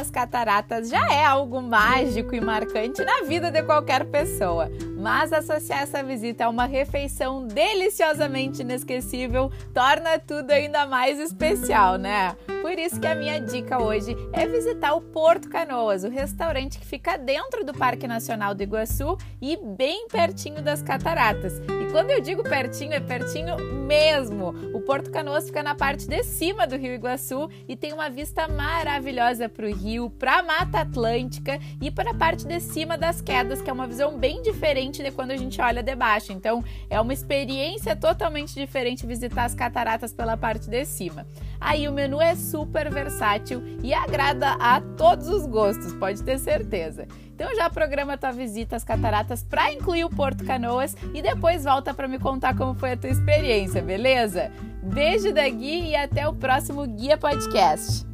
As cataratas já é algo mágico e marcante na vida de qualquer pessoa, mas associar essa visita a uma refeição deliciosamente inesquecível torna tudo ainda mais especial, né? Por isso que a minha dica hoje é visitar o Porto Canoas, o restaurante que fica dentro do Parque Nacional do Iguaçu e bem pertinho das cataratas. E quando eu digo pertinho, é pertinho mesmo. O Porto Canoas fica na parte de cima do Rio Iguaçu e tem uma vista maravilhosa para o rio, para a Mata Atlântica e para a parte de cima das quedas, que é uma visão bem diferente de quando a gente olha de baixo. Então, é uma experiência totalmente diferente visitar as cataratas pela parte de cima. Aí o menu é super versátil e agrada a todos os gostos, pode ter certeza. Então já programa tua visita às cataratas para incluir o Porto Canoas e depois volta para me contar como foi a tua experiência, beleza? Beijo da Gui e até o próximo Guia Podcast.